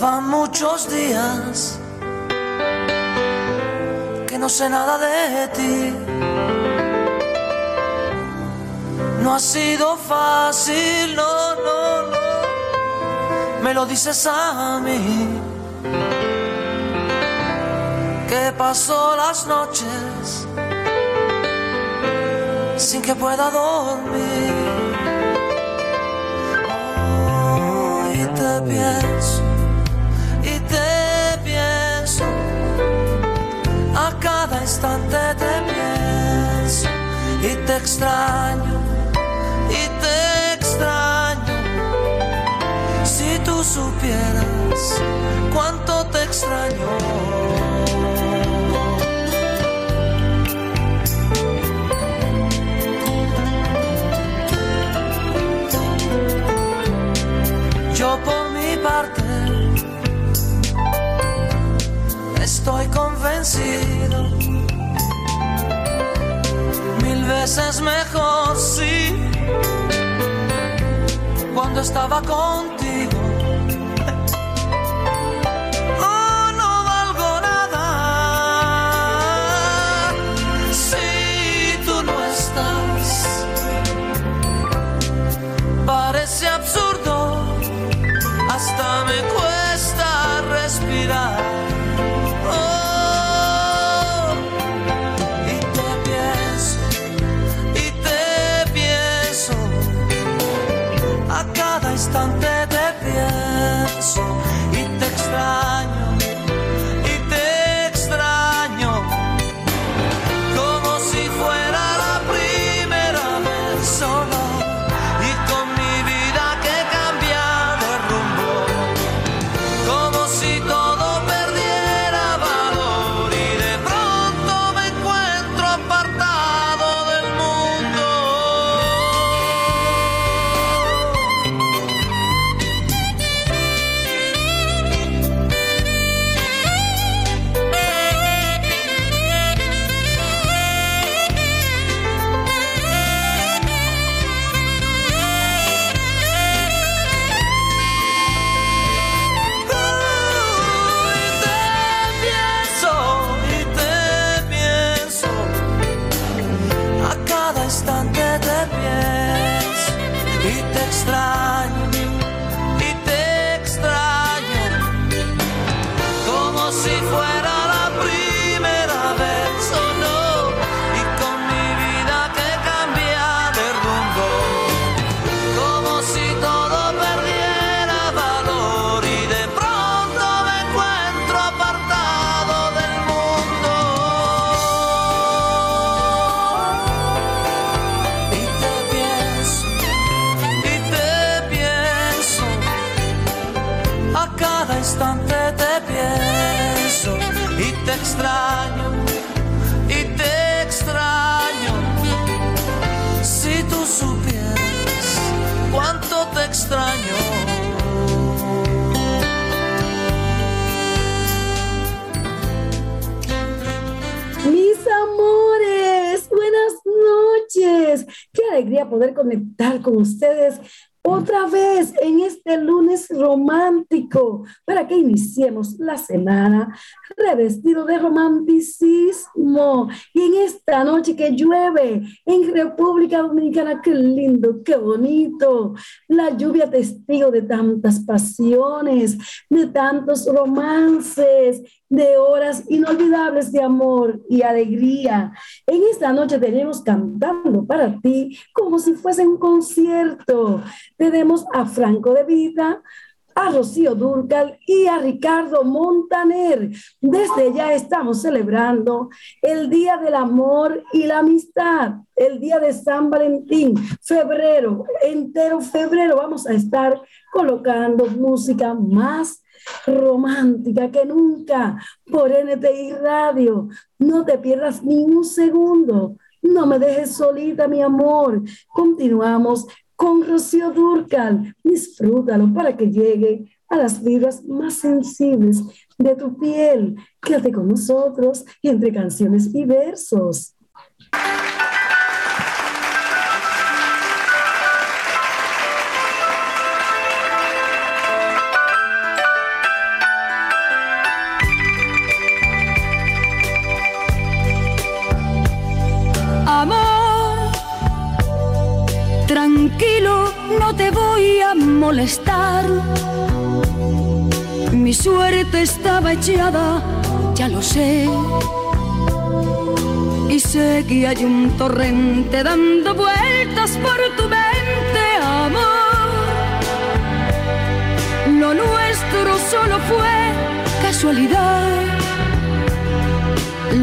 Van muchos días que no sé nada de ti. No ha sido fácil, no, no, no. Me lo dices a mí que pasó las noches sin que pueda dormir. Oh, y te pienso, instante te pienso, y te extraño, y te extraño. Si tú supieras cuánto te extraño. Yo por mi parte estoy convencido. Veces mejor, sí, cuando estaba contigo. Extraño, y te extraño. Si tú supieras cuánto te extraño. Mis amores, buenas noches. Qué alegría poder conectar con ustedes otra vez en este lunes romántico para que iniciemos la semana revestido de romanticismo. Y en esta noche que llueve en República Dominicana, qué lindo, qué bonito. La lluvia testigo de tantas pasiones, de tantos romances, de horas inolvidables de amor y alegría. En esta noche tenemos cantando para ti como si fuese un concierto. Tenemos a Franco de Vita, a Rocío Durcal y a Ricardo Montaner. Desde ya estamos celebrando el Día del Amor y la Amistad, el Día de San Valentín, febrero, entero febrero vamos a estar colocando música más romántica que nunca por NTI Radio. No te pierdas ni un segundo. No me dejes solita, mi amor. Continuamos con Rocío Durcal. Disfrútalo para que llegue a las vibras más sensibles de tu piel. Quédate con nosotros entre canciones y versos. Molestar. Mi suerte estaba echada, ya lo sé. Y sé que un torrente dando vueltas por tu mente, amor. Lo nuestro solo fue casualidad.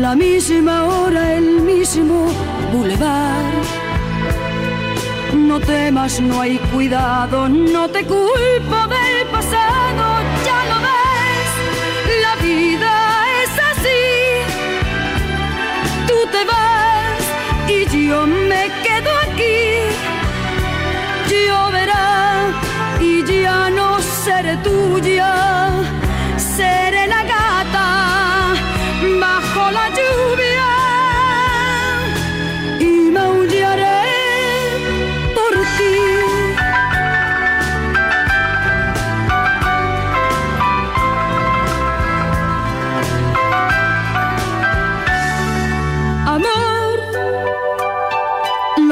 La misma hora, el mismo bulevar. No temas, no hay cuidado, no te culpo del pasado, ya lo ves, la vida es así. Tú te vas y yo me quedo aquí. Lloverá y ya no seré tuya,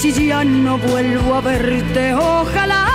Si ya no vuelvo a verte, ojalá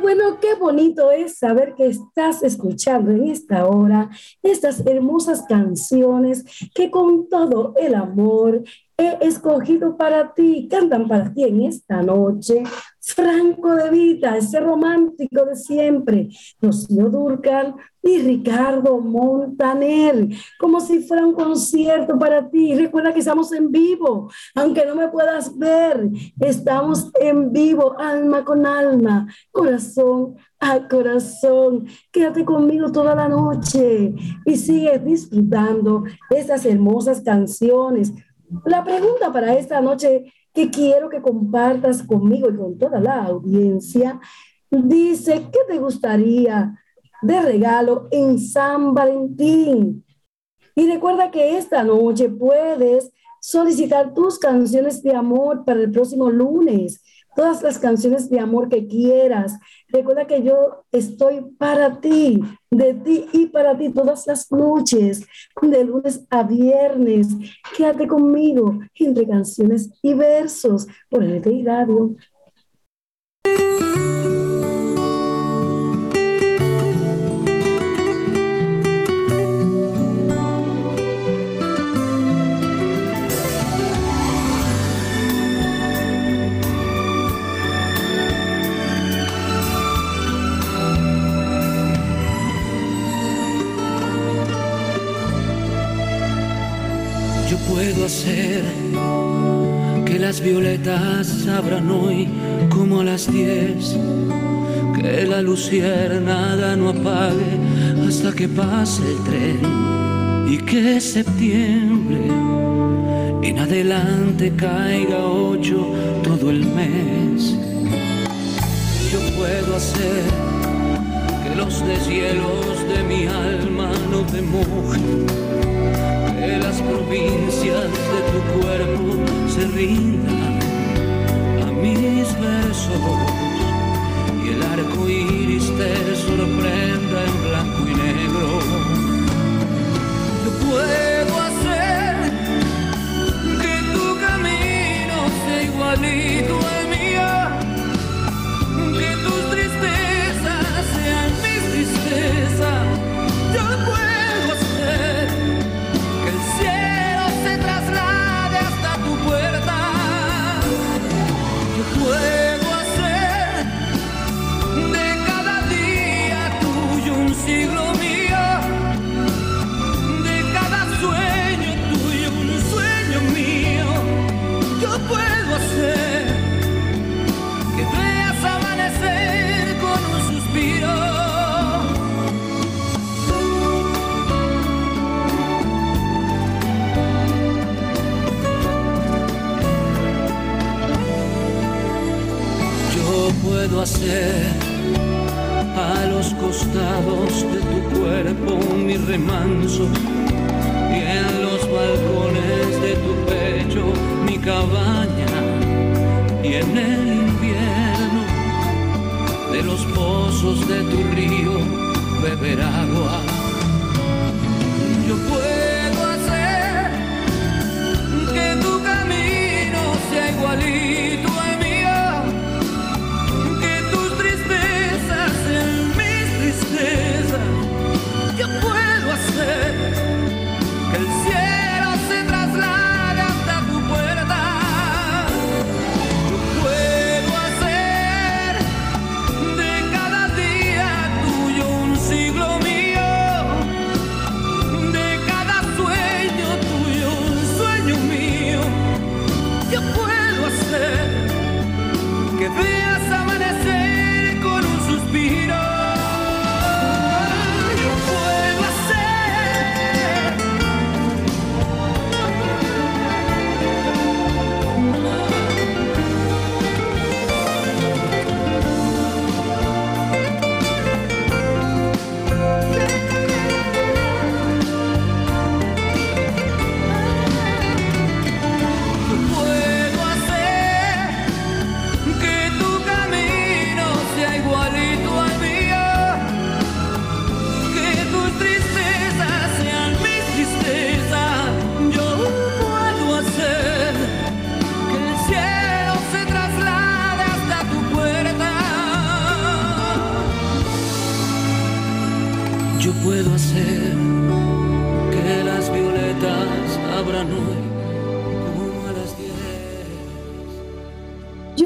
bueno, qué bonito es saber que estás escuchando en esta hora estas hermosas canciones que con todo el amor he escogido para ti, cantan para ti en esta noche. Franco de Vita, ese romántico de siempre, Rocío Durcal y Ricardo Montaner, como si fuera un concierto para ti. Recuerda que estamos en vivo, aunque no me puedas ver, estamos en vivo, alma con alma, corazón a corazón. Quédate conmigo toda la noche y sigue disfrutando estas hermosas canciones. La pregunta para esta noche que quiero que compartas conmigo y con toda la audiencia dice, ¿qué te gustaría de regalo en San Valentín? Y recuerda que esta noche puedes solicitar tus canciones de amor para el próximo lunes todas las canciones de amor que quieras. Recuerda que yo estoy para ti, de ti y para ti todas las noches, de lunes a viernes. Quédate conmigo entre canciones y versos por el Radio. Puedo hacer que las violetas abran hoy como a las diez. Que la luciérnaga no apague hasta que pase el tren. Y que septiembre en adelante caiga ocho todo el mes. Yo puedo hacer que los deshielos de mi alma no te mojen, que las provincias de tu cuerpo se rindan a mis versos y el arco iris te sorprenda en blanco y negro. Yo puedo hacer que tu camino sea igualito al hacer a los costados de tu cuerpo mi remanso y en los balcones de tu pecho mi cabaña y en el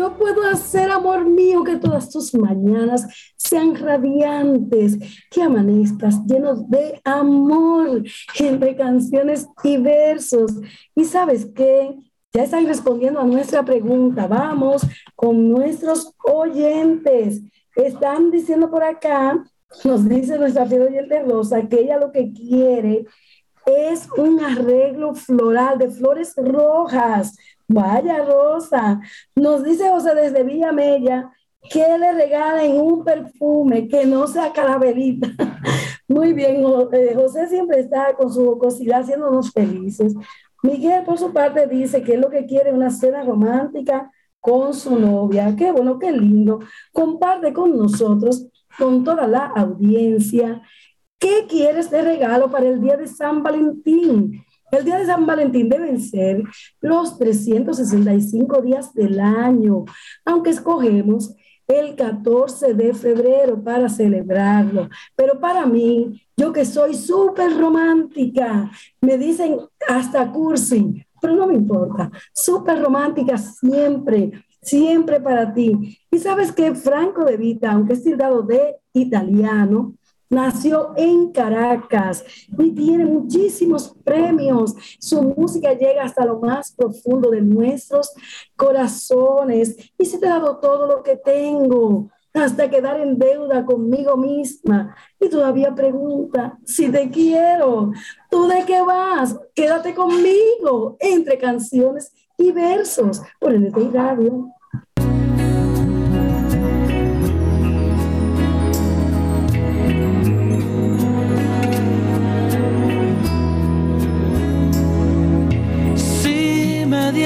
Yo puedo hacer, amor mío, que todas tus mañanas sean radiantes, que amanezcas llenos de amor entre canciones y versos. Y sabes qué? Ya están respondiendo a nuestra pregunta. Vamos con nuestros oyentes. Están diciendo por acá, nos dice nuestra fiel oyente Rosa, que ella lo que quiere es un arreglo floral de flores rojas. Vaya Rosa, nos dice José desde Villa Mella que le regalen un perfume que no sea carabelita. Muy bien, eh, José siempre está con su jocosidad haciéndonos felices. Miguel, por su parte, dice que es lo que quiere una cena romántica con su novia. Qué bueno, qué lindo. Comparte con nosotros, con toda la audiencia, ¿Qué quieres de regalo para el día de San Valentín? El día de San Valentín deben ser los 365 días del año, aunque escogemos el 14 de febrero para celebrarlo. Pero para mí, yo que soy súper romántica, me dicen hasta cursi, pero no me importa, súper romántica siempre, siempre para ti. Y sabes que Franco de Vita, aunque es tildado de italiano, Nació en Caracas y tiene muchísimos premios. Su música llega hasta lo más profundo de nuestros corazones. Y se te ha dado todo lo que tengo hasta quedar en deuda conmigo misma. Y todavía pregunta si te quiero. ¿Tú de qué vas? Quédate conmigo entre canciones y versos por el Radio.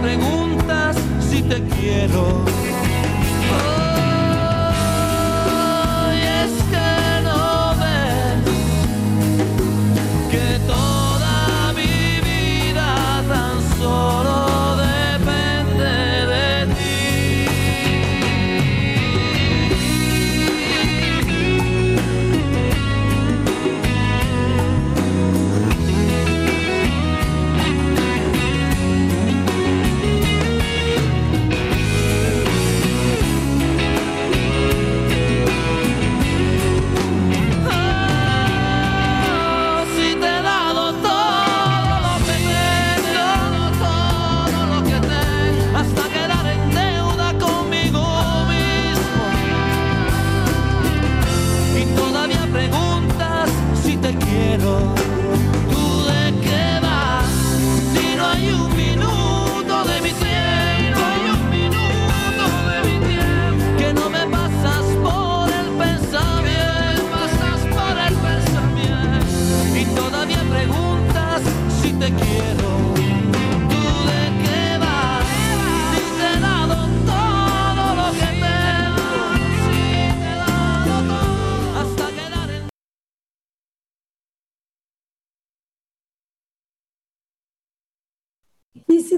Preguntas si te quiero.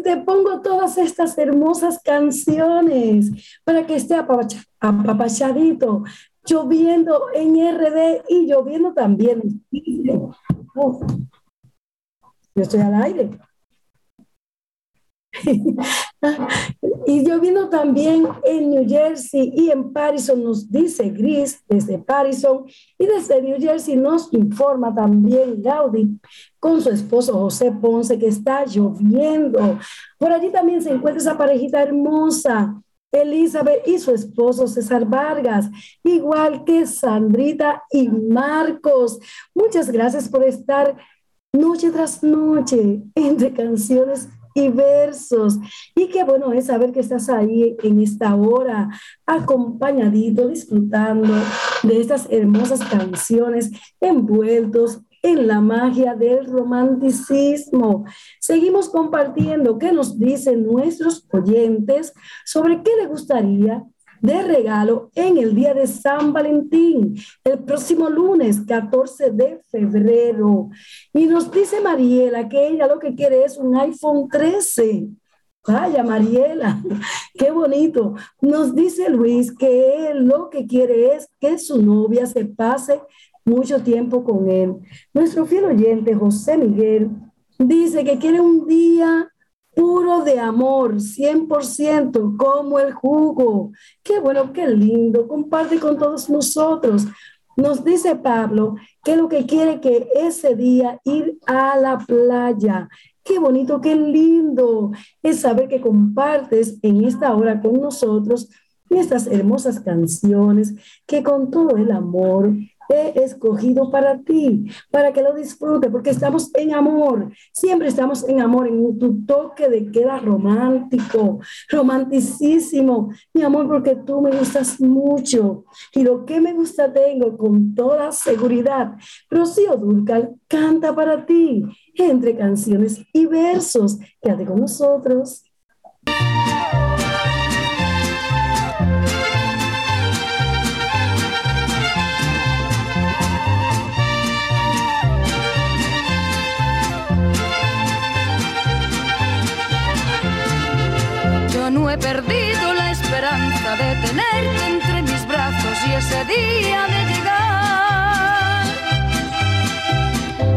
Te pongo todas estas hermosas canciones para que esté apapachadito, lloviendo en RD y lloviendo también. yo estoy al aire. y lloviendo también en New Jersey y en Parison, nos dice Gris desde Parison y desde New Jersey nos informa también Gaudi con su esposo José Ponce que está lloviendo. Por allí también se encuentra esa parejita hermosa, Elizabeth y su esposo César Vargas, igual que Sandrita y Marcos. Muchas gracias por estar noche tras noche entre canciones y versos. Y qué bueno es saber que estás ahí en esta hora, acompañadito, disfrutando de estas hermosas canciones, envueltos en la magia del romanticismo. Seguimos compartiendo qué nos dicen nuestros oyentes sobre qué le gustaría de regalo en el día de San Valentín, el próximo lunes 14 de febrero. Y nos dice Mariela que ella lo que quiere es un iPhone 13. Vaya, Mariela, qué bonito. Nos dice Luis que él lo que quiere es que su novia se pase mucho tiempo con él. Nuestro fiel oyente, José Miguel, dice que quiere un día puro de amor, 100%, como el jugo. Qué bueno, qué lindo. Comparte con todos nosotros. Nos dice Pablo que lo que quiere que ese día ir a la playa. Qué bonito, qué lindo es saber que compartes en esta hora con nosotros estas hermosas canciones que con todo el amor he escogido para ti, para que lo disfrutes, porque estamos en amor, siempre estamos en amor, en tu toque de queda romántico, romanticísimo, mi amor, porque tú me gustas mucho y lo que me gusta tengo con toda seguridad. Rocío Durcal canta para ti entre canciones y versos. Quédate con nosotros. He perdido la esperanza de tenerte entre mis brazos y ese día de llegar.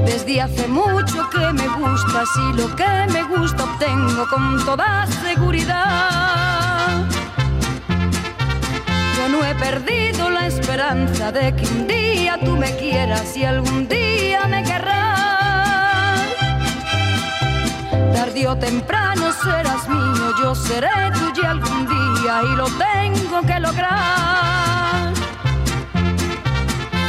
Desde hace mucho que me gustas y lo que me gusta obtengo con toda seguridad. Yo no he perdido la esperanza de que un día tú me quieras y algún día me querrás. Tarde o temprano serás mío, yo seré tuya algún día y lo tengo que lograr.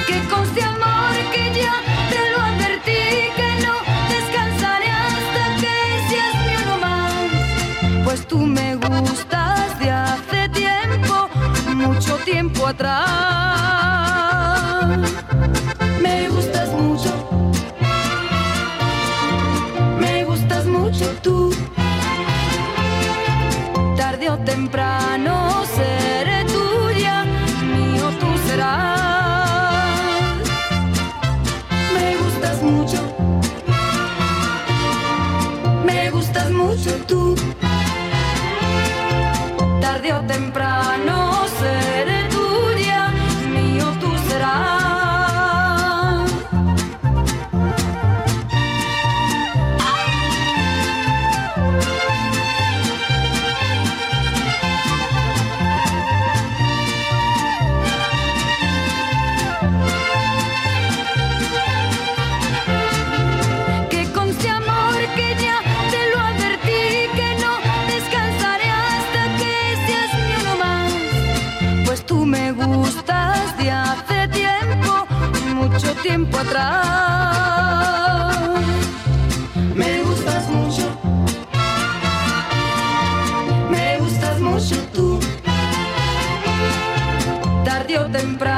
Que conste amor que ya te lo advertí, que no descansaré hasta que seas mi uno más. Pues tú me gustas de hace tiempo, mucho tiempo atrás. Atrás. Me gustas mucho. Me gustas mucho tú. Tarde o temprano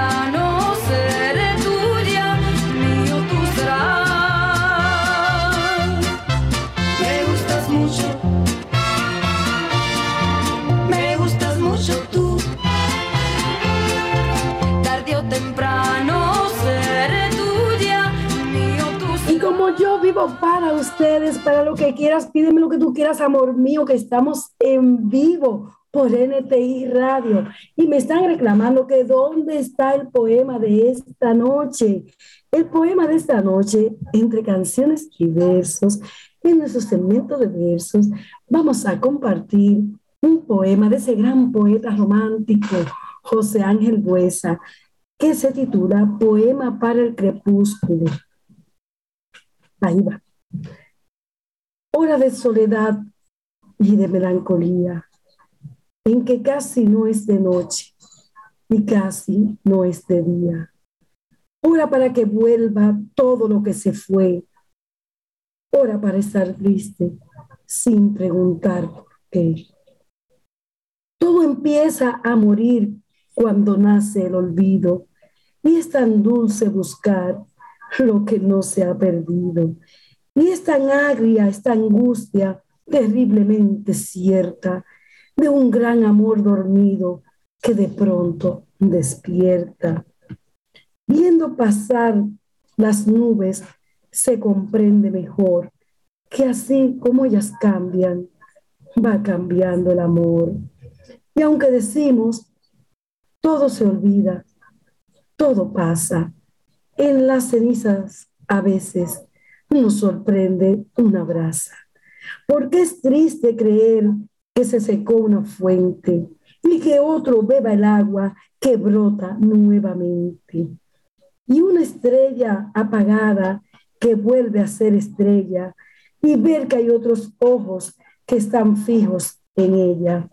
para ustedes, para lo que quieras, pídeme lo que tú quieras, amor mío, que estamos en vivo por NTI Radio. Y me están reclamando que dónde está el poema de esta noche. El poema de esta noche, entre canciones y versos, en nuestro segmento de versos, vamos a compartir un poema de ese gran poeta romántico, José Ángel Buesa, que se titula Poema para el Crepúsculo. Ahí va. Hora de soledad y de melancolía, en que casi no es de noche y casi no es de día. Ora para que vuelva todo lo que se fue. Ora para estar triste sin preguntar por qué. Todo empieza a morir cuando nace el olvido y es tan dulce buscar lo que no se ha perdido. Y es tan agria esta angustia terriblemente cierta de un gran amor dormido que de pronto despierta. Viendo pasar las nubes, se comprende mejor que así como ellas cambian, va cambiando el amor. Y aunque decimos, todo se olvida, todo pasa, en las cenizas a veces nos sorprende una brasa. Porque es triste creer que se secó una fuente y que otro beba el agua que brota nuevamente. Y una estrella apagada que vuelve a ser estrella y ver que hay otros ojos que están fijos en ella.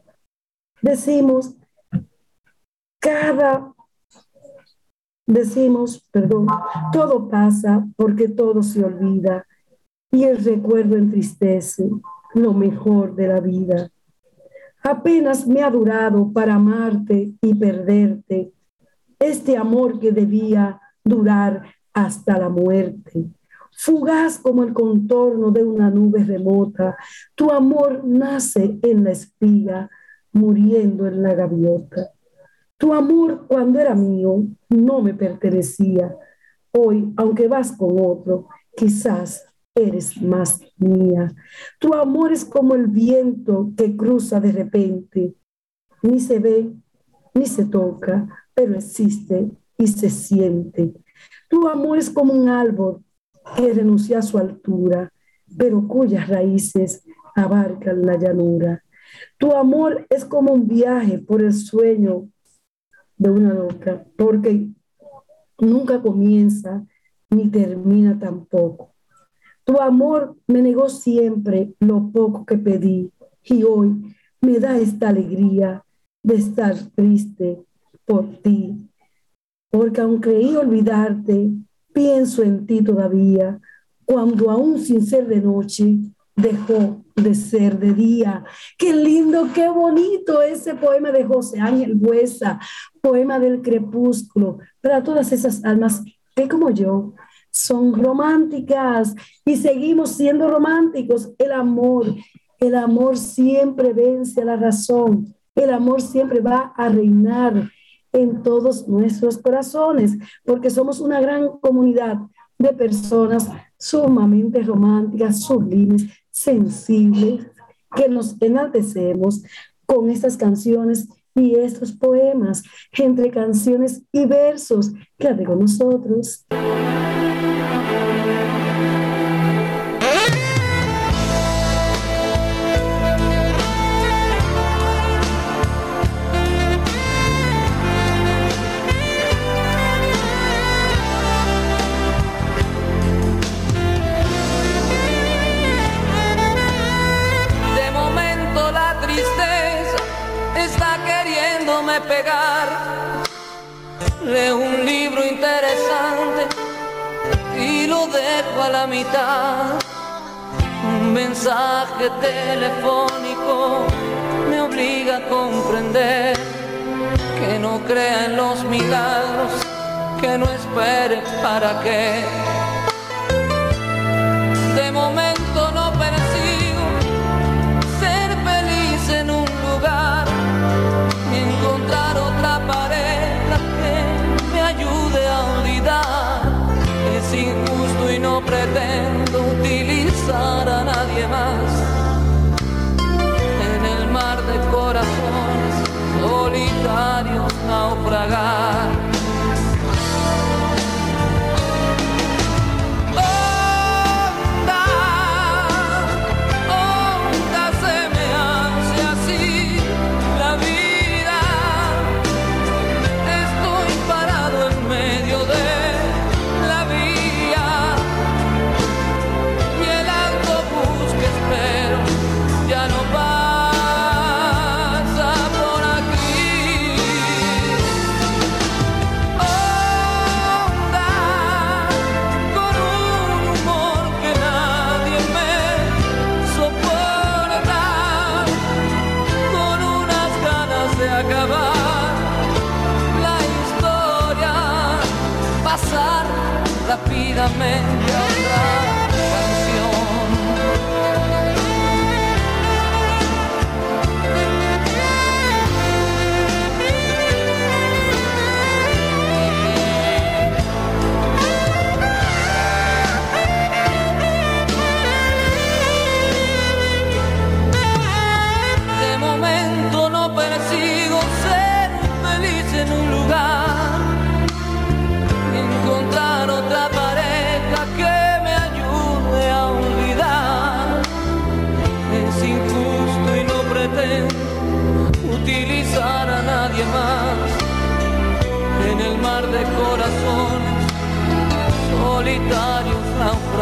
Decimos, cada, decimos, perdón, todo pasa porque todo se olvida y el recuerdo entristece lo mejor de la vida. Apenas me ha durado para amarte y perderte este amor que debía durar hasta la muerte. Fugaz como el contorno de una nube remota, tu amor nace en la espiga, muriendo en la gaviota. Tu amor cuando era mío no me pertenecía. Hoy, aunque vas con otro, quizás eres más mía. Tu amor es como el viento que cruza de repente. Ni se ve, ni se toca, pero existe y se siente. Tu amor es como un árbol que renuncia a su altura, pero cuyas raíces abarcan la llanura. Tu amor es como un viaje por el sueño de una loca, porque nunca comienza ni termina tampoco. Tu amor me negó siempre lo poco que pedí y hoy me da esta alegría de estar triste por ti. Porque aunque creí olvidarte, pienso en ti todavía, cuando aún sin ser de noche, dejó de ser de día. Qué lindo, qué bonito ese poema de José Ángel Buesa, poema del crepúsculo, para todas esas almas que como yo son románticas y seguimos siendo románticos. El amor, el amor siempre vence a la razón. El amor siempre va a reinar en todos nuestros corazones, porque somos una gran comunidad de personas sumamente románticas, sublimes, sensibles, que nos enaltecemos con estas canciones y estos poemas, entre canciones y versos. Quédate con nosotros. Dejo a la mitad. Un mensaje telefónico me obliga a comprender que no crea en los milagros, que no espere para qué. De momento pagar.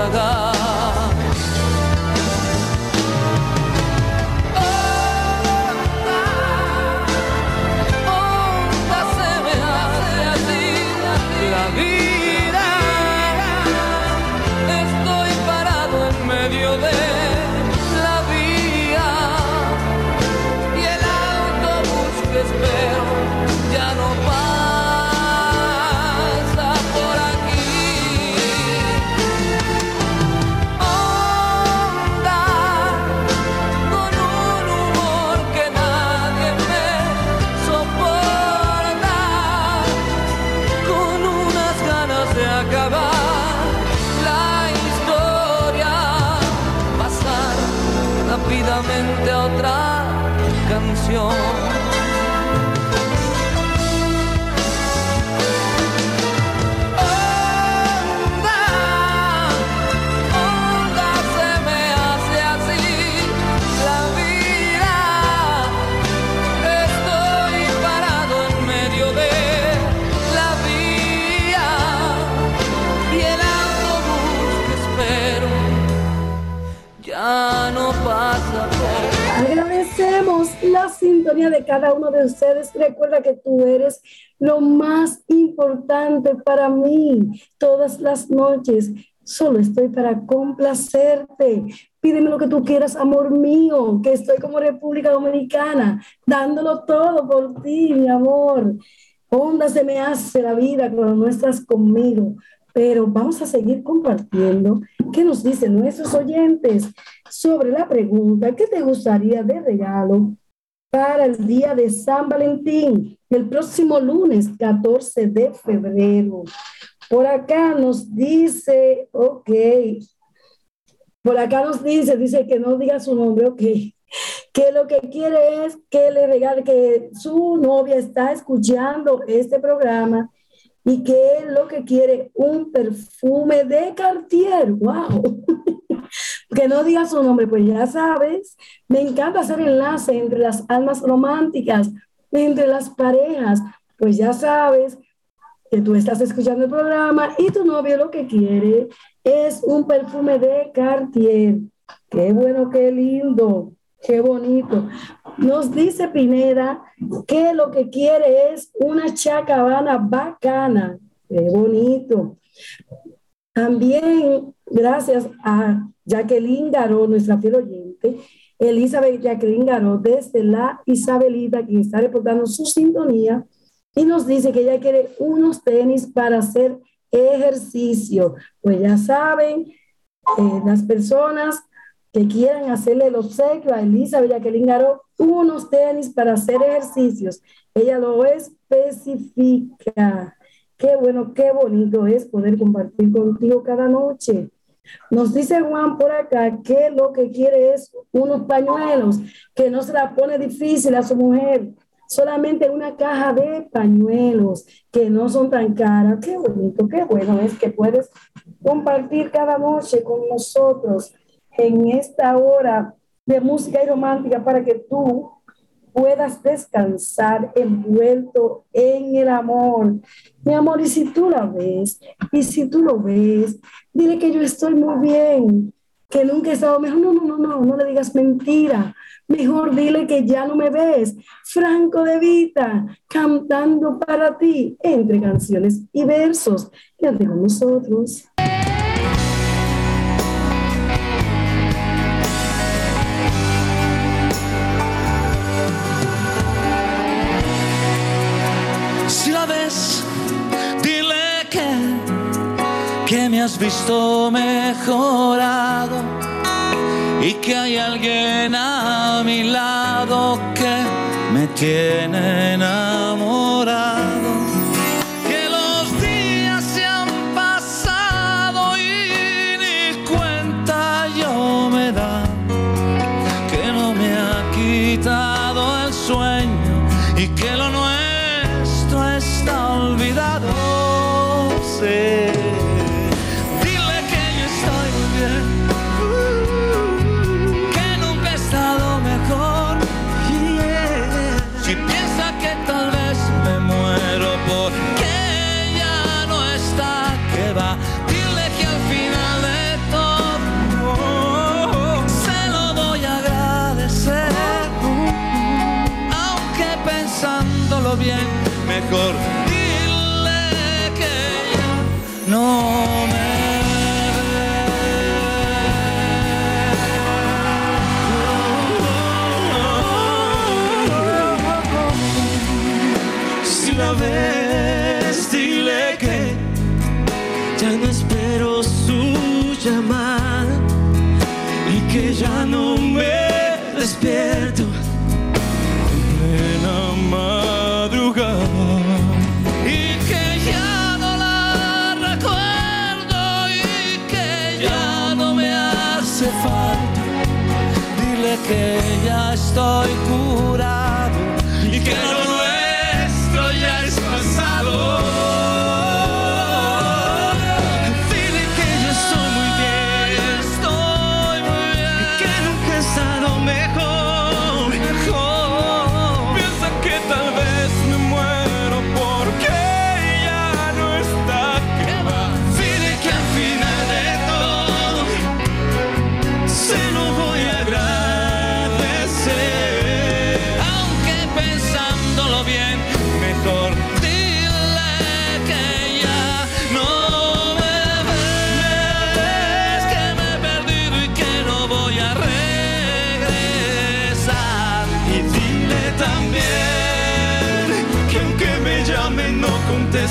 I got. De cada uno de ustedes. Recuerda que tú eres lo más importante para mí todas las noches. Solo estoy para complacerte. Pídeme lo que tú quieras, amor mío, que estoy como República Dominicana, dándolo todo por ti, mi amor. Onda se me hace la vida cuando no estás conmigo. Pero vamos a seguir compartiendo qué nos dicen nuestros oyentes sobre la pregunta, ¿qué te gustaría de regalo para el día de San Valentín, el próximo lunes 14 de febrero. Por acá nos dice, ok, por acá nos dice, dice que no diga su nombre, ok, que lo que quiere es que le regale, que su novia está escuchando este programa y que lo que quiere un perfume de Cartier, wow. que no diga su nombre, pues ya sabes, me encanta hacer enlace entre las almas románticas, entre las parejas, pues ya sabes que tú estás escuchando el programa y tu novio lo que quiere es un perfume de Cartier. Qué bueno, qué lindo, qué bonito. Nos dice Pineda que lo que quiere es una chacabana bacana. Qué bonito. También gracias a Jacqueline Garó, nuestra fiel oyente, Elizabeth Jacqueline Garó, desde la Isabelita, quien está reportando su sintonía, y nos dice que ella quiere unos tenis para hacer ejercicio. Pues ya saben, eh, las personas que quieran hacerle el obsequio a Elizabeth Jacqueline Garó, unos tenis para hacer ejercicios. Ella lo especifica. Qué bueno, qué bonito es poder compartir contigo cada noche. Nos dice Juan por acá que lo que quiere es unos pañuelos, que no se la pone difícil a su mujer, solamente una caja de pañuelos que no son tan caras. Qué bonito, qué bueno es que puedes compartir cada noche con nosotros en esta hora de música y romántica para que tú puedas descansar envuelto en el amor. Mi amor, y si tú la ves, y si tú lo ves, dile que yo estoy muy bien, que nunca he estado mejor. No, no, no, no, no le digas mentira. Mejor dile que ya no me ves. Franco de Vita, cantando para ti entre canciones y versos. Quédate con nosotros. Me has visto mejorado y que hay alguien a mi lado que me tiene enamorado.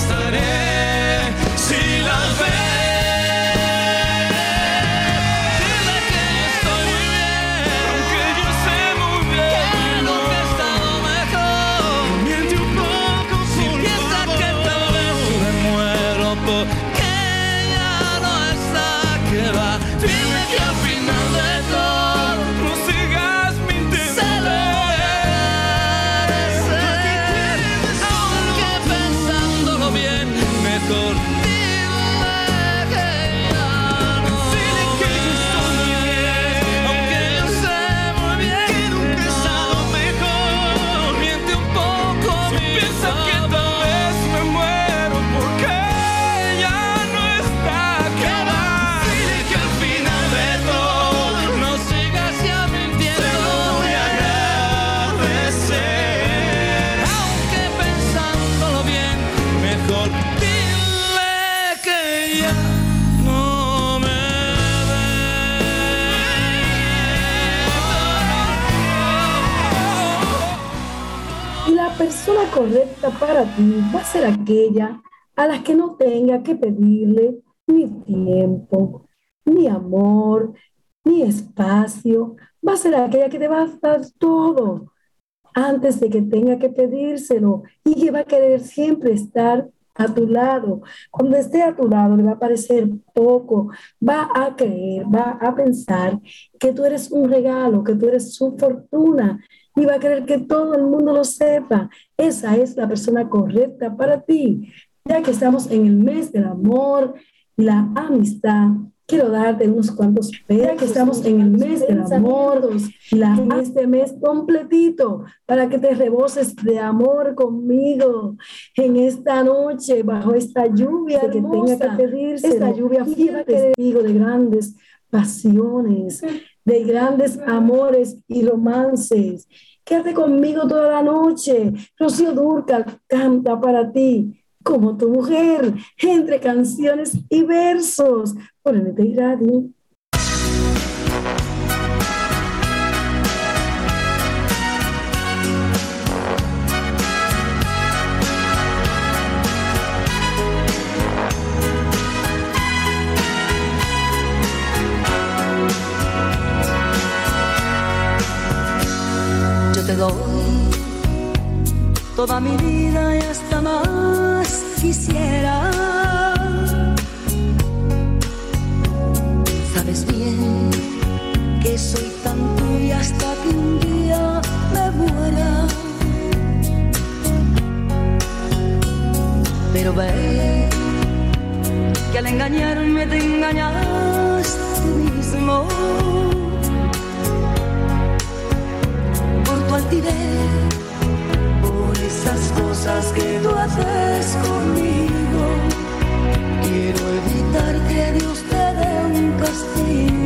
yesterday persona correcta para ti va a ser aquella a la que no tenga que pedirle ni tiempo, ni amor, ni espacio. Va a ser aquella que te va a dar todo antes de que tenga que pedírselo y que va a querer siempre estar a tu lado. Cuando esté a tu lado le va a parecer poco, va a creer, va a pensar que tú eres un regalo, que tú eres su fortuna y va a querer que todo el mundo lo sepa. Esa es la persona correcta para ti. Ya que estamos en el mes del amor y la amistad, quiero darte unos cuantos pesos. Ya que estamos en el mes del amor y la, este mes completito para que te reboses de amor conmigo en esta noche bajo esta lluvia que tenga que pedirse esta lluvia fiel testigo de grandes pasiones, de grandes amores y romances. Quédate conmigo toda la noche. Rocío Durcal canta para ti como tu mujer, entre canciones y versos por NTI Radio. Toda mi vida y hasta más quisiera. Sabes bien que soy tan tuya hasta que un día me muera. Pero ve que al engañarme te engañas tú mismo. Por tu altivez esas cosas que tú haces conmigo. Quiero evitar que Dios te dé un castigo,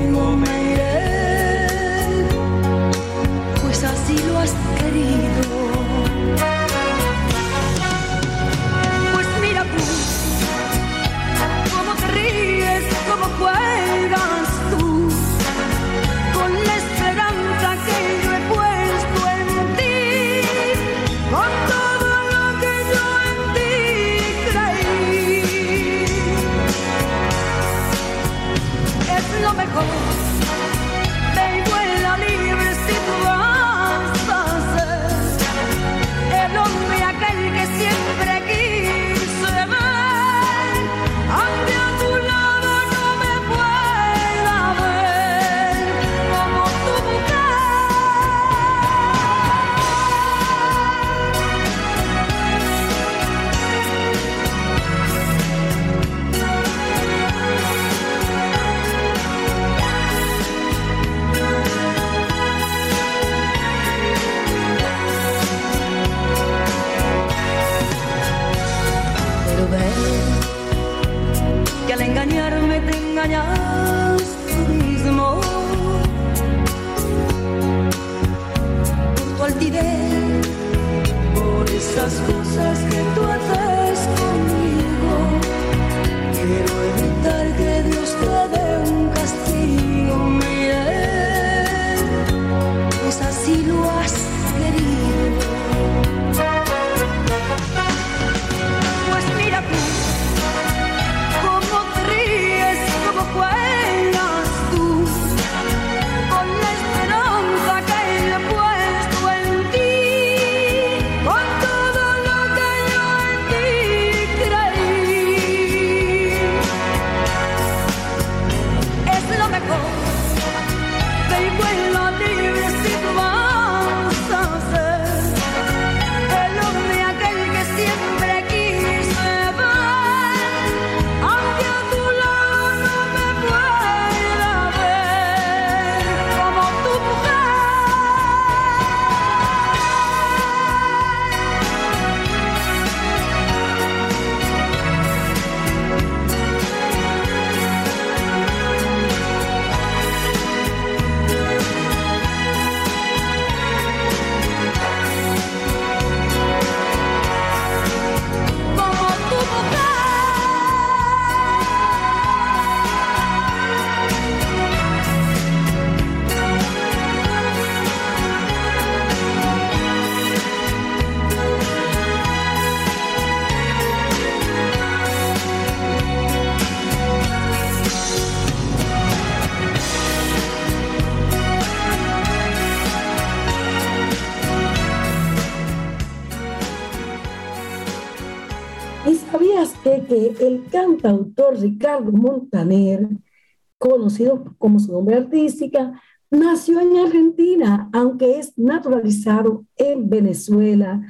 artística, nació en Argentina, aunque es naturalizado en Venezuela,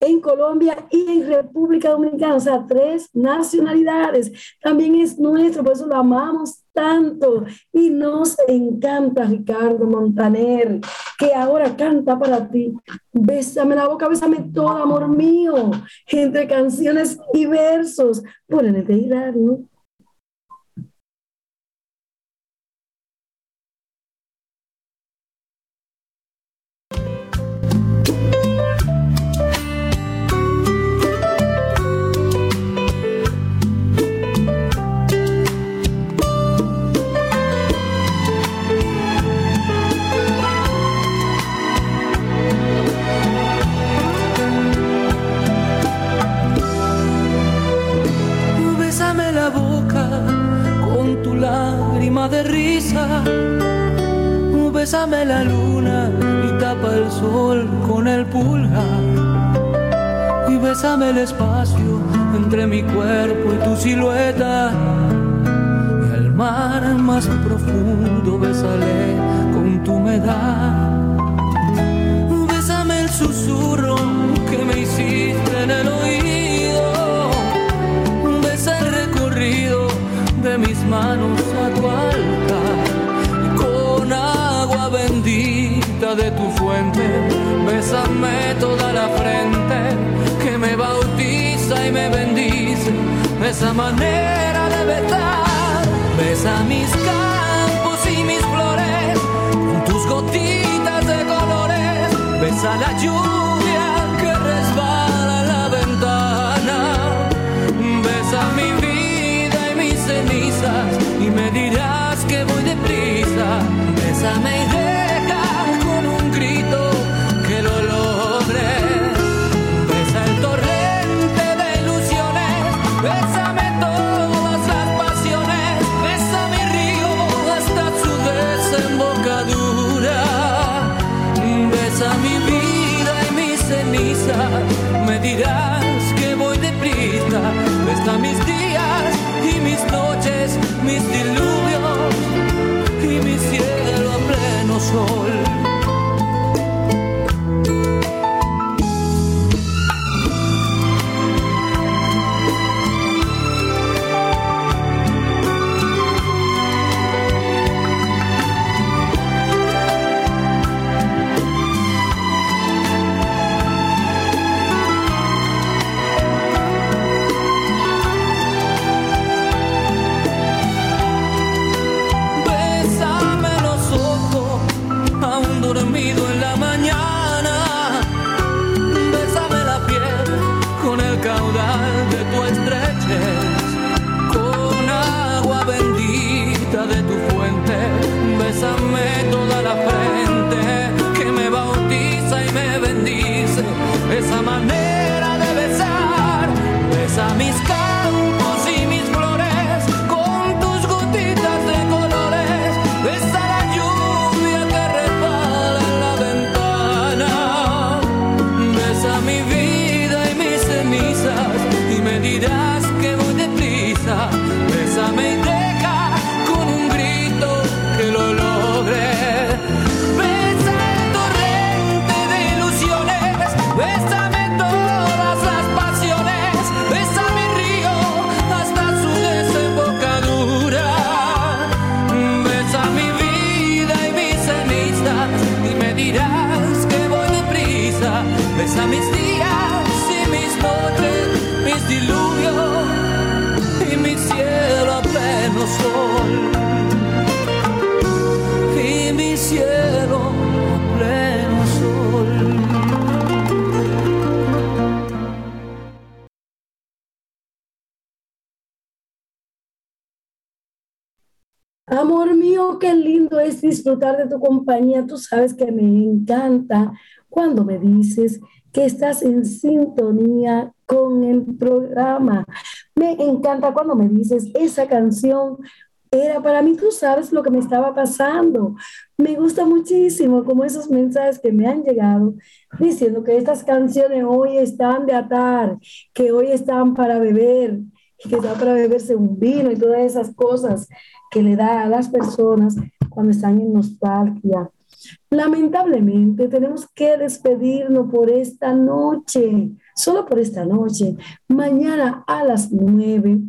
en Colombia y en República Dominicana, o sea, tres nacionalidades. También es nuestro, por eso lo amamos tanto y nos encanta Ricardo Montaner, que ahora canta para ti. Bésame la boca, bésame todo, amor mío, entre canciones y versos por NTI Radio. Espacio bésame y deja disfrutar de tu compañía. Tú sabes que me encanta cuando me dices que estás en sintonía con el programa. Me encanta cuando me dices esa canción era para mí, tú sabes lo que me estaba pasando. Me gusta muchísimo como esos mensajes que me han llegado diciendo que estas canciones hoy están de atar, que hoy están para beber, que están para beberse un vino y todas esas cosas que le da a las personas cuando están en nostalgia. Lamentablemente tenemos que despedirnos por esta noche, solo por esta noche. Mañana a las nueve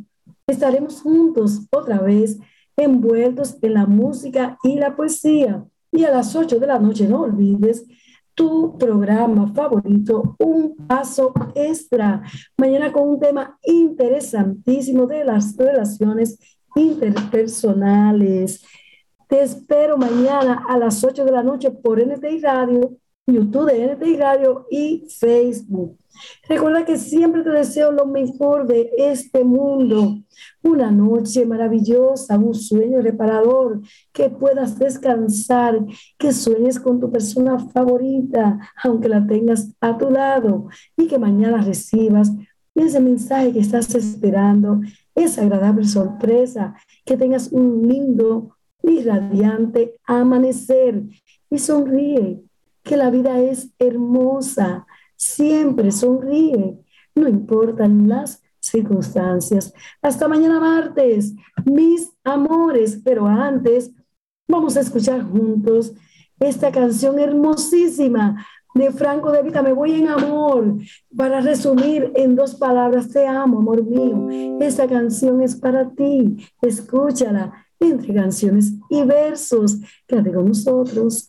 estaremos juntos otra vez envueltos en la música y la poesía. Y a las 8 de la noche no olvides tu programa favorito, Un Paso Extra. Mañana con un tema interesantísimo de las relaciones interpersonales. Te espero mañana a las 8 de la noche por NTI Radio, YouTube de NTI Radio y Facebook. Recuerda que siempre te deseo lo mejor de este mundo. Una noche maravillosa, un sueño reparador, que puedas descansar, que sueñes con tu persona favorita, aunque la tengas a tu lado, y que mañana recibas ese mensaje que estás esperando, esa agradable sorpresa, que tengas un lindo y radiante amanecer y sonríe, que la vida es hermosa. Siempre sonríe, no importan las circunstancias. Hasta mañana martes, mis amores, pero antes vamos a escuchar juntos esta canción hermosísima de Franco de Vita, Me voy en amor. Para resumir en dos palabras, te amo, amor mío. Esta canción es para ti. Escúchala entre canciones y versos. Quédate con nosotros.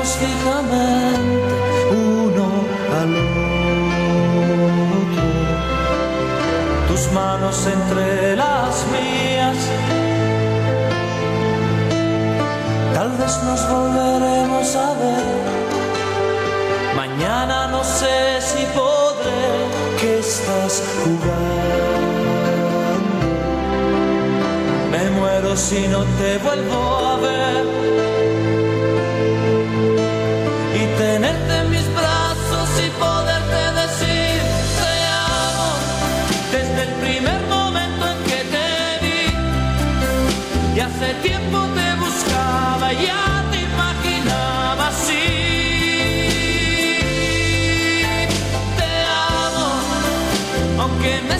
miramos uno al otro. Tus manos entre las mías. Tal vez nos volveremos a ver. Mañana no sé si podré que estás jugando. Me muero si no te vuelvo a ver. Desde el primer momento en que te vi. Y hace tiempo te buscaba, ya te imaginaba así. Aunque no